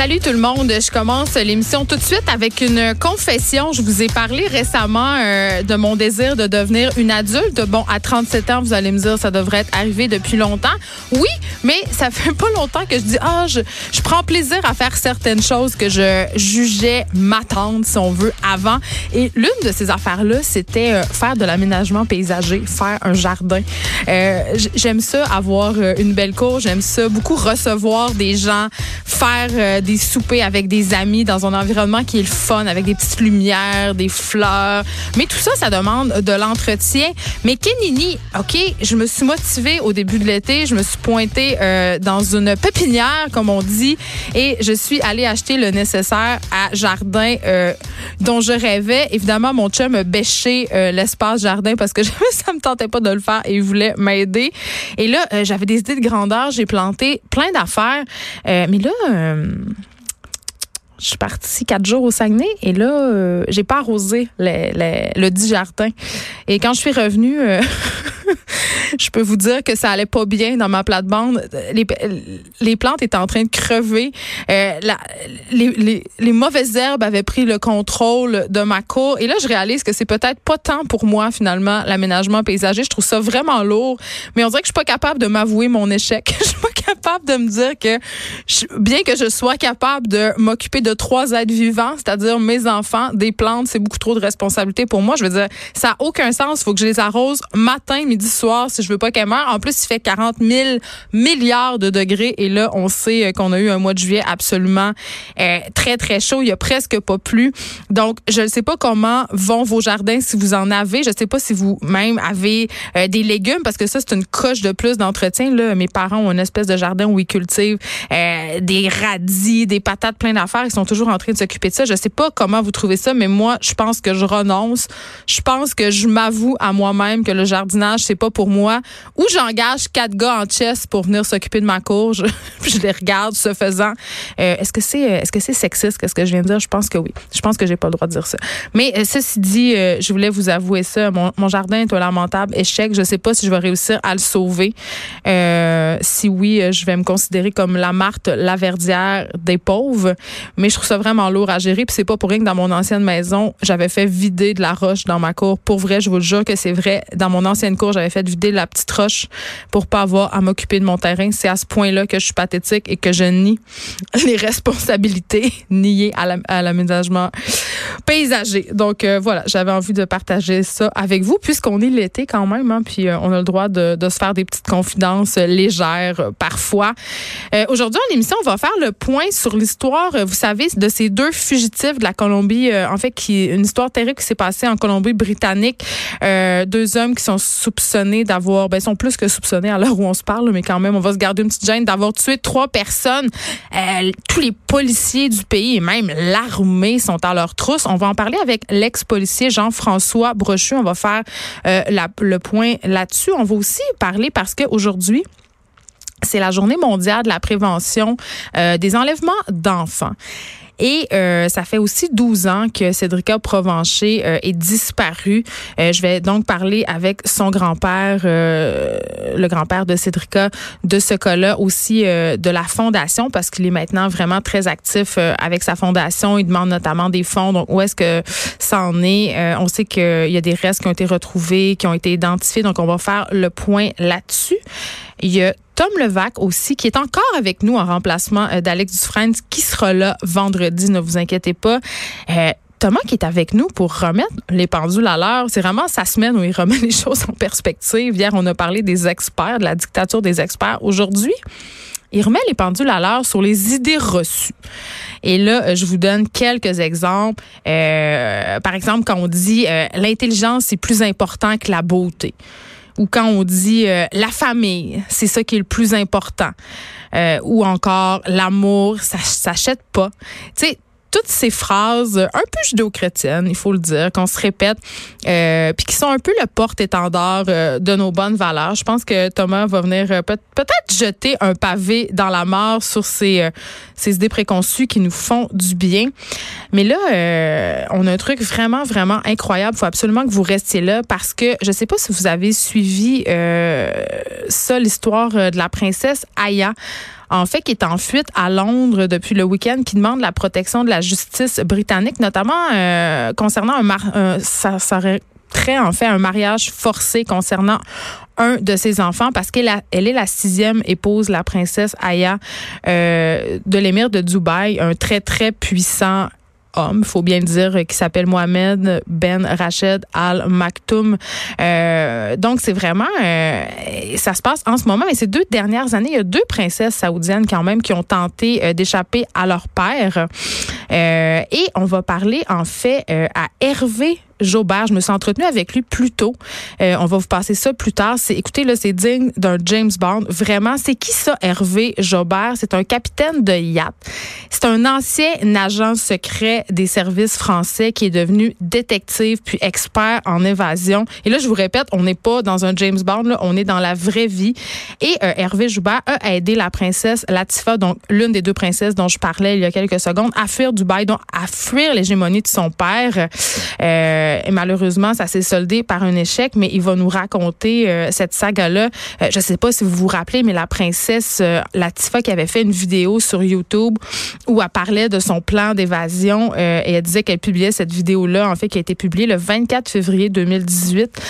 Salut tout le monde. Je commence l'émission tout de suite avec une confession. Je vous ai parlé récemment euh, de mon désir de devenir une adulte. Bon, à 37 ans, vous allez me dire, ça devrait être arrivé depuis longtemps. Oui, mais ça fait pas longtemps que je dis, ah, je, je prends plaisir à faire certaines choses que je jugeais m'attendre, si on veut, avant. Et l'une de ces affaires-là, c'était euh, faire de l'aménagement paysager, faire un jardin. Euh, j'aime ça, avoir une belle cour. J'aime ça, beaucoup recevoir des gens, faire euh, des soupers avec des amis dans un environnement qui est le fun, avec des petites lumières, des fleurs. Mais tout ça, ça demande de l'entretien. Mais Kenini, OK, je me suis motivée au début de l'été. Je me suis pointée euh, dans une pépinière, comme on dit, et je suis allée acheter le nécessaire à jardin euh, dont je rêvais. Évidemment, mon chum a bêché euh, l'espace jardin parce que ça me tentait pas de le faire et il voulait m'aider. Et là, euh, j'avais des idées de grandeur. J'ai planté plein d'affaires. Euh, mais là... je suis partie quatre jours au Saguenay et là, euh, j'ai pas arrosé le, le, le dit jardin. Et quand je suis revenue, euh, je peux vous dire que ça allait pas bien dans ma plate-bande. Les, plantes étaient en train de crever. Euh, les, mauvaises herbes avaient pris le contrôle de ma cour. Et là, je réalise que c'est peut-être pas tant pour moi, finalement, l'aménagement paysager. Je trouve ça vraiment lourd. Mais on dirait que je suis pas capable de m'avouer mon échec. je suis pas capable de me dire que, bien que je sois capable de m'occuper de trois êtres vivants, c'est-à-dire mes enfants, des plantes, c'est beaucoup trop de responsabilité pour moi. Je veux dire, ça n'a aucun sens. Il faut que je les arrose matin, midi, soir si je veux pas qu'elles meurent. En plus, il fait 40 000 milliards de degrés et là, on sait euh, qu'on a eu un mois de juillet absolument euh, très, très chaud. Il y a presque pas plu. Donc, je ne sais pas comment vont vos jardins si vous en avez. Je ne sais pas si vous-même avez euh, des légumes parce que ça, c'est une coche de plus d'entretien. Là, mes parents ont une espèce de jardin où ils cultivent euh, des radis, des patates, plein d'affaires. Ils sont toujours en train de s'occuper de ça. Je sais pas comment vous trouvez ça, mais moi, je pense que je renonce. Je pense que je m'avoue à moi-même que le jardinage, c'est pas pour moi. Ou j'engage quatre gars en chess pour venir s'occuper de ma cour. Je, les regarde ce faisant. Euh, est-ce que c'est est-ce que c'est sexiste qu'est-ce que je viens de dire? Je pense que oui. Je pense que j'ai pas le droit de dire ça. Mais euh, ceci dit, euh, je voulais vous avouer ça. Mon, jardin est un lamentable échec. Je sais pas si je vais réussir à le sauver. Euh, si oui, je vais me considérer comme la Marthe Laverdière des pauvres. Mais je trouve ça vraiment lourd à gérer. Puis c'est pas pour rien que dans mon ancienne maison, j'avais fait vider de la roche dans ma cour. Pour vrai, je vous le jure que c'est vrai. Dans mon ancienne cour, j'avais fait vider la petite roche pour pas avoir à m'occuper de mon terrain. C'est à ce point-là que je suis pathétique et que je nie les responsabilités niées à l'aménagement paysager. Donc euh, voilà, j'avais envie de partager ça avec vous puisqu'on est l'été quand même, hein, puis euh, on a le droit de, se faire des petites confidences légères euh, parfois. Aujourd'hui, en émission, on va faire le point sur l'histoire, vous savez, de ces deux fugitifs de la Colombie, en fait, qui une histoire terrible qui s'est passée en Colombie-Britannique. deux hommes qui sont soupçonnés d'avoir, ben, sont plus que soupçonnés à l'heure où on se parle, mais quand même, on va se garder une petite gêne d'avoir tué trois personnes. tous les policiers du pays et même l'armée sont à leur trousse. On va en parler avec l'ex-policier Jean-François Brochu. On va faire euh, le point là-dessus. On va aussi parler parce qu'aujourd'hui, c'est la journée mondiale de la prévention euh, des enlèvements d'enfants. Et euh, ça fait aussi 12 ans que Cédrica Provencher euh, est disparue. Euh, je vais donc parler avec son grand-père, euh, le grand-père de Cédrica, de ce cas-là, aussi de la fondation, parce qu'il est maintenant vraiment très actif avec sa fondation. Il demande notamment des fonds. Donc, où est-ce que ça en est? on sait qu'il y a des restes qui ont été retrouvés, qui ont été identifiés. Donc, on va faire le point là-dessus. Il y a Tom Levac aussi, qui est encore avec nous en remplacement d'Alex Dufresne, qui sera là vendredi, ne vous inquiétez pas. Euh, Thomas qui est avec nous pour remettre les pendules à l'heure. C'est vraiment sa semaine où il remet les choses en perspective. Hier, on a parlé des experts, de la dictature des experts. Aujourd'hui, il remet les pendules à l'heure sur les idées reçues. Et là, je vous donne quelques exemples. Euh, par exemple, quand on dit euh, l'intelligence est plus important que la beauté ou quand on dit euh, la famille, c'est ça qui est le plus important, euh, ou encore l'amour, ça s'achète pas. Tu sais, toutes ces phrases un peu judéo-chrétiennes, il faut le dire, qu'on se répète, euh, puis qui sont un peu le porte-étendard euh, de nos bonnes valeurs. Je pense que Thomas va venir euh, peut-être jeter un pavé dans la mort sur ces, ces idées préconçues qui nous font du bien. Mais là, on a un truc vraiment, vraiment incroyable. Il faut absolument que vous restiez là parce que je ne sais pas si vous avez suivi ça, l'histoire de la princesse Aya en fait, qui est en fuite à Londres depuis le week-end, qui demande la protection de la justice britannique, notamment euh, concernant un, mar en fait un mariage forcé concernant un de ses enfants parce qu'elle elle est la sixième épouse, la princesse Aya euh, de l'émir de Dubaï, un très très puissant homme, faut bien le dire, qui s'appelle Mohamed Ben Rached Al Maktoum. Euh, donc c'est vraiment, euh, ça se passe en ce moment. Mais ces deux dernières années, il y a deux princesses saoudiennes quand même qui ont tenté euh, d'échapper à leur père. et on va parler en fait à Hervé Jobert. Je me suis entretenue avec lui plus tôt. Euh, on va vous passer ça plus tard. C'est, écoutez, là, c'est digne d'un James Bond. Vraiment, c'est qui ça, Hervé Jobert? C'est un capitaine de yacht. C'est un ancien agent secret des services français qui est devenu détective puis expert en évasion. Et là, je vous répète, on n'est pas dans un James Bond, là, on est dans la vraie vie. Et euh, Hervé Joubert a aidé la princesse Latifa, donc l'une des deux princesses dont je parlais il y a quelques secondes, à fuir Dubaï, donc à fuir l'hégémonie de son père. Euh, euh, et malheureusement, ça s'est soldé par un échec, mais il va nous raconter euh, cette saga-là. Euh, je ne sais pas si vous vous rappelez, mais la princesse Latifa qui avait fait une vidéo sur YouTube où elle parlait de son plan d'évasion et elle disait qu'elle publiait cette vidéo-là, en fait, qui a été publiée le 24 février 2018,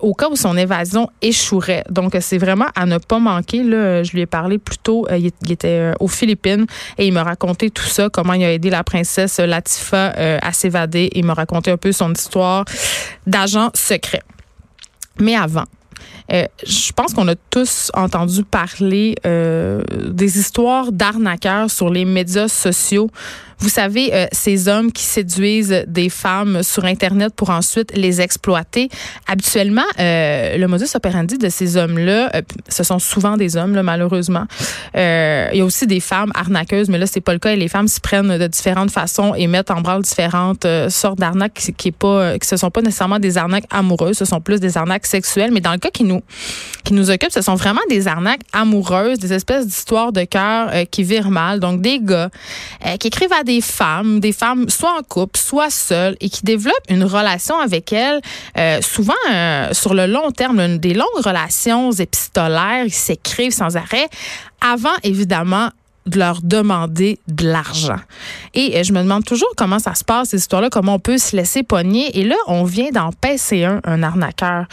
au cas où son évasion échouerait. Donc, c'est vraiment à ne pas manquer. Là, je lui ai parlé plus tôt, il, était aux Philippines et il m'a raconté tout ça, comment il a aidé la princesse Latifa à s'évader. Il m'a raconté un peu son histoire d'agents secrets. Mais avant, euh, je pense qu'on a tous entendu parler euh, des histoires d'arnaqueurs sur les médias sociaux vous savez, euh, ces hommes qui séduisent des femmes sur Internet pour ensuite les exploiter. Habituellement, euh, le modus operandi de ces hommes-là, euh, ce sont souvent des hommes, là, malheureusement. Euh, il y a aussi des femmes arnaqueuses, mais là, c'est pas le cas. Et les femmes s'y prennent de différentes façons et mettent en branle différentes sortes d'arnaques qui, qui est pas, qui ce sont pas nécessairement des arnaques amoureuses, ce sont plus des arnaques sexuelles. Mais dans le cas qui nous, qui nous occupe, ce sont vraiment des arnaques amoureuses, des espèces d'histoires de cœur qui virent mal. Donc, des gars qui écrivent à des des femmes, des femmes soit en couple, soit seules, et qui développent une relation avec elles, euh, souvent euh, sur le long terme, des longues relations épistolaires, ils s'écrivent sans arrêt, avant évidemment de leur demander de l'argent. Et euh, je me demande toujours comment ça se passe, ces histoires-là, comment on peut se laisser pogner. Et là, on vient d'en passer un, un arnaqueur.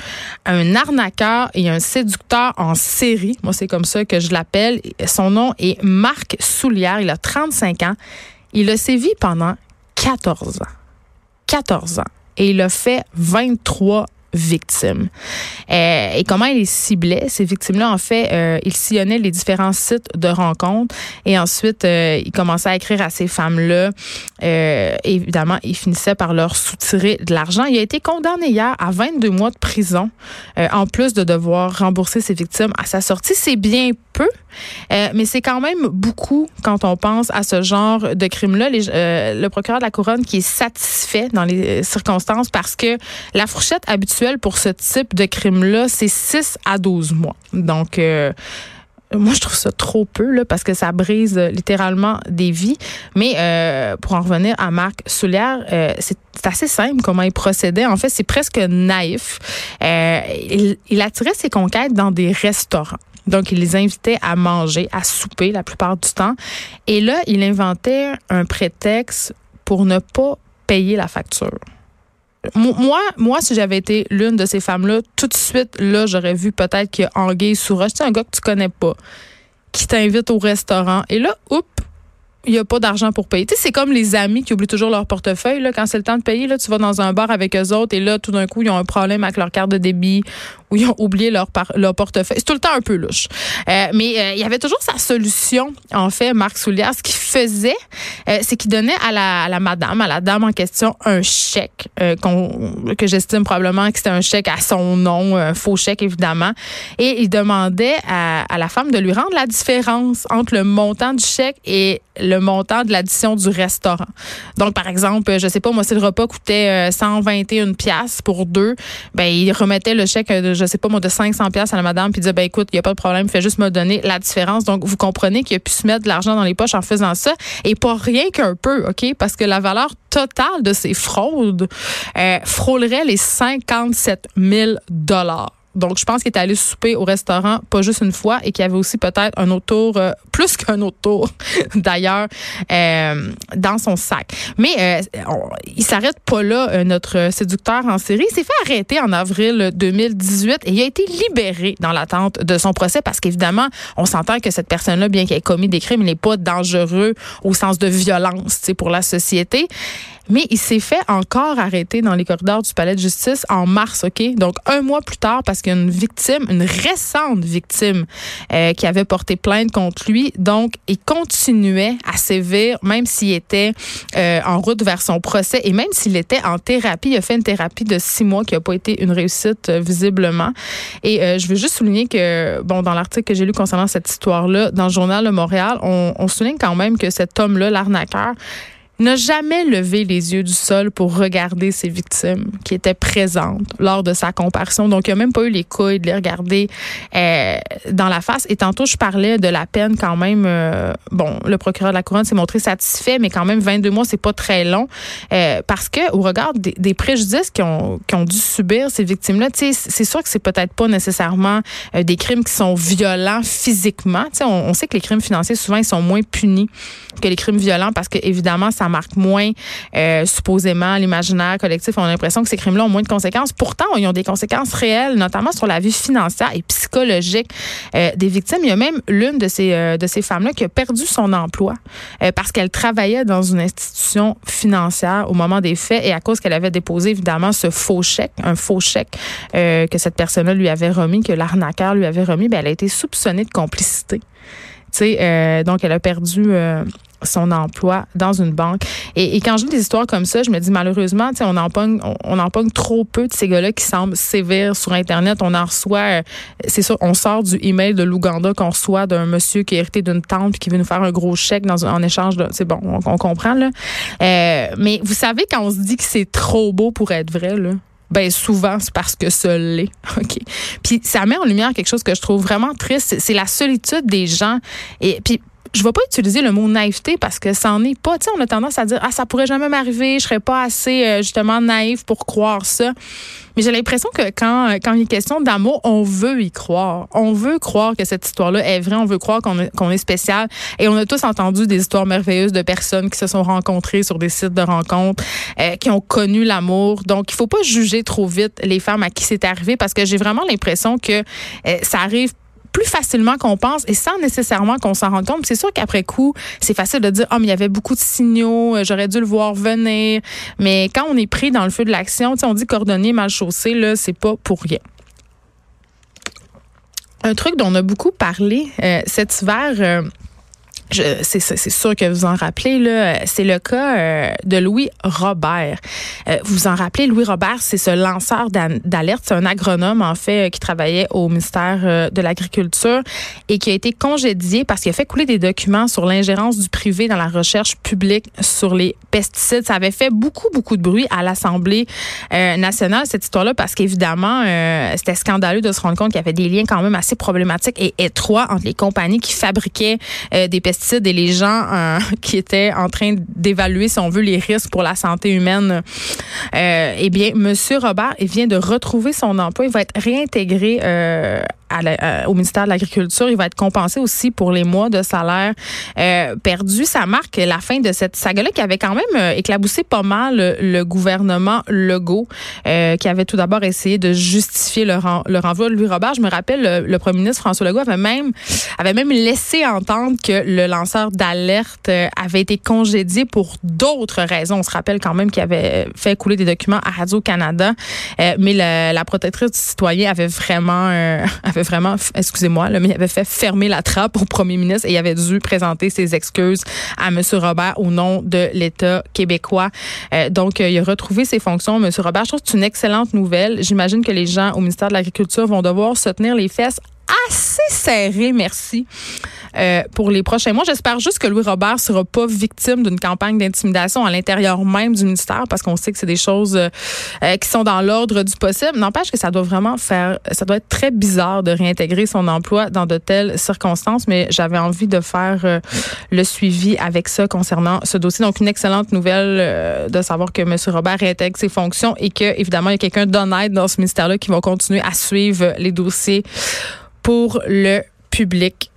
Un arnaqueur et un séducteur en série. Moi, c'est comme ça que je l'appelle. Son nom est Marc Soulière. Il a 35 ans. Il a sévi pendant 14 ans. 14 ans. Et il a fait 23 victimes. Euh, et comment il les ciblait, ces victimes-là? En fait, euh, il sillonnait les différents sites de rencontres et ensuite, euh, il commençait à écrire à ces femmes-là. évidemment, il finissait par leur soutirer de l'argent. Il a été condamné hier à 22 mois de prison, en plus de devoir rembourser ses victimes à sa sortie. C'est bien peu, mais c'est quand même beaucoup quand on pense à ce genre de crime-là. le procureur de la Couronne qui est satisfait dans les circonstances parce que la fourchette habituelle pour ce type de crime-là, c'est 6 à 12 mois. Donc, euh, moi, je trouve ça trop peu là, parce que ça brise littéralement des vies. Mais euh, pour en revenir à Marc Soulière, euh, c'est assez simple comment il procédait. En fait, c'est presque naïf. il attirait ses conquêtes dans des restaurants. Donc, il les invitait à manger, à souper la plupart du temps. Et là, il inventait un prétexte pour ne pas payer la facture moi, moi, si j'avais été l'une de ces femmes-là, tout de suite, là, j'aurais vu peut-être qu'il y a Anguille un gars que tu connais pas, qui t'invite au restaurant. Et là, oups, il n'y a pas d'argent pour payer. Tu sais, c'est comme les amis qui oublient toujours leur portefeuille. Là, quand c'est le temps de payer, là, tu vas dans un bar avec eux autres et là, tout d'un coup, ils ont un problème avec leur carte de débit où ils ont oublié leur, leur portefeuille. C'est tout le temps un peu louche. Euh, mais euh, il y avait toujours sa solution, en fait, Marc Soulière. Ce qu'il faisait, euh, c'est qu'il donnait à la, madame, à la dame en question, un chèque que j'estime probablement que c'était un chèque à son nom, un faux chèque, évidemment. Et il demandait à, la femme de lui rendre la différence entre le montant du chèque et le montant de l'addition du restaurant. Donc, par exemple, je sais pas, moi, si le repas coûtait 121 pièces pour deux, ben, il remettait le chèque je sais pas, moi, de 500 pièces à la madame, puis disait, ben, écoute, il n'y a pas de problème, fais juste me donner la différence. Donc, vous comprenez qu'il a pu se mettre de l'argent dans les poches en faisant ça, et pas rien qu'un peu, OK? Parce que la valeur totale de ces fraudes euh, frôlerait les 57 000 dollars. Donc, je pense qu'il est allé souper au restaurant pas juste une fois et qu'il y avait aussi peut-être un autre tour, euh, plus qu'un autre tour d'ailleurs, euh, dans son sac. Mais euh, il s'arrête pas là, notre séducteur en série. Il s'est fait arrêter en avril 2018 et il a été libéré dans l'attente de son procès parce qu'évidemment, on s'entend que cette personne-là, bien qu'elle ait commis des crimes, n'est pas dangereux au sens de violence pour la société. Mais il s'est fait encore arrêter dans les corridors du palais de justice en mars, OK? Donc, un mois plus tard, parce qu'il y a une victime, une récente victime, euh, qui avait porté plainte contre lui. Donc, il continuait à sévir, même s'il était euh, en route vers son procès et même s'il était en thérapie. Il a fait une thérapie de six mois qui n'a pas été une réussite, euh, visiblement. Et je veux juste souligner que, bon, dans l'article que j'ai lu concernant cette histoire-là, dans le journal de Montréal, on, on souligne quand même que cet homme-là, l'arnaqueur, n'a jamais levé les yeux du sol pour regarder ses victimes qui étaient présentes lors de sa comparution. Donc, il n'a même pas eu les couilles de les regarder euh, dans la face. Et tantôt, je parlais de la peine quand même. Euh, bon, le procureur de la Couronne s'est montré satisfait, mais quand même, 22 mois, c'est pas très long. Euh, parce que, au regard des, des préjudices qu'ils ont, qu ont, dû subir ces victimes-là, c'est sûr que c'est peut-être pas nécessairement euh, des crimes qui sont violents physiquement. On, on sait que les crimes financiers, souvent, ils sont moins punis que les crimes violents parce que, évidemment, marque moins euh, supposément l'imaginaire collectif. On a l'impression que ces crimes-là ont moins de conséquences. Pourtant, ils ont des conséquences réelles, notamment sur la vie financière et psychologique euh, des victimes. Il y a même l'une de ces euh, de ces femmes-là qui a perdu son emploi parce qu'elle travaillait dans une institution financière au moment des faits et à cause qu'elle avait déposé évidemment ce faux chèque, un faux chèque que cette personne-là lui avait remis, que l'arnaqueur lui avait remis, ben elle a été soupçonnée de complicité. Euh, donc, elle a perdu son emploi dans une banque. Et, quand je lis des histoires comme ça, je me dis malheureusement, on en pogne, on, on, trop peu de ces gars-là qui semblent sévères sur Internet. On en reçoit, euh, c'est ça, on sort du email de l'Ouganda qu'on reçoit d'un monsieur qui a hérité d'une tante puis qui veut nous faire un gros chèque dans, en échange de, c'est bon, on, on, comprend là. Euh, mais vous savez quand on se dit que c'est trop beau pour être vrai là. Ben souvent c'est parce que ça l'est. OK. Puis ça met en lumière quelque chose que je trouve vraiment triste, c'est la solitude des gens et puis je vais pas utiliser le mot naïveté parce que ça en est pas. Tu on a tendance à dire ah ça pourrait jamais m'arriver, je serais pas assez euh, justement naïf pour croire ça. Mais j'ai l'impression que quand quand il est question d'amour, on veut y croire. On veut croire que cette histoire-là est vraie. On veut croire qu'on est, qu'on est spécial. Et on a tous entendu des histoires merveilleuses de personnes qui se sont rencontrées sur des sites de rencontres, euh, qui ont connu l'amour. Donc, il faut pas juger trop vite les femmes à qui c'est arrivé parce que j'ai vraiment l'impression que euh, ça arrive plus facilement qu'on pense et sans nécessairement qu'on s'en rende compte. C'est sûr qu'après coup, c'est facile de dire oh mais il y avait beaucoup de signaux, j'aurais dû le voir venir. Mais quand on est pris dans le feu de l'action, on dit cordonnier mal chaussé là, c'est pas pour rien. Un truc dont on a beaucoup parlé euh, cet hiver. Euh, c'est sûr que vous en rappelez, c'est le cas euh, de Louis Robert. Euh, vous en rappelez, Louis Robert, c'est ce lanceur d'alerte, c'est un agronome, en fait, qui travaillait au ministère euh, de l'Agriculture et qui a été congédié parce qu'il a fait couler des documents sur l'ingérence du privé dans la recherche publique sur les pesticides. Ça avait fait beaucoup, beaucoup de bruit à l'Assemblée euh, nationale, cette histoire-là, parce qu'évidemment, euh, c'était scandaleux de se rendre compte qu'il y avait des liens quand même assez problématiques et étroits entre les compagnies qui fabriquaient euh, des pesticides et les gens euh, qui étaient en train d'évaluer, si on veut, les risques pour la santé humaine. Euh, eh bien, Monsieur Robert, il vient de retrouver son emploi. Il va être réintégré au ministère de l'Agriculture. Il va être compensé aussi pour les mois de salaire perdus. Ça marque la fin de cette saga-là qui avait quand même éclaboussé pas mal le, gouvernement Legault, qui avait tout d'abord essayé de justifier le, le renvoi de Louis Robert. Je me rappelle, le, premier ministre François Legault avait même, avait même laissé entendre que le lanceur d'alerte avait été congédié pour d'autres raisons. On se rappelle quand même qu'il avait fait couler des documents à Radio-Canada, euh, mais la, protectrice du citoyen avait vraiment, euh, excusez-moi, mais il avait fait fermer la trappe au premier ministre et il avait dû présenter ses excuses à M. Robert au nom de l'État québécois. Euh, donc, il a retrouvé ses fonctions, M. Robert. Je trouve que c'est une excellente nouvelle. J'imagine que les gens au ministère de l'Agriculture vont devoir se tenir les fesses assez serré, merci, euh, pour les prochains mois. J'espère juste que Louis Robert sera pas victime d'une campagne d'intimidation à l'intérieur même du ministère, parce qu'on sait que c'est des choses euh, euh, qui sont dans l'ordre du possible. N'empêche que ça doit vraiment faire, ça doit être très bizarre de réintégrer son emploi dans de telles circonstances, mais j'avais envie de faire le suivi avec ça concernant ce dossier. Donc, une excellente nouvelle de savoir que M. Robert réintègre ses fonctions et que, évidemment, il y a quelqu'un d'honnête dans ce ministère-là qui va continuer à suivre les dossiers pour le public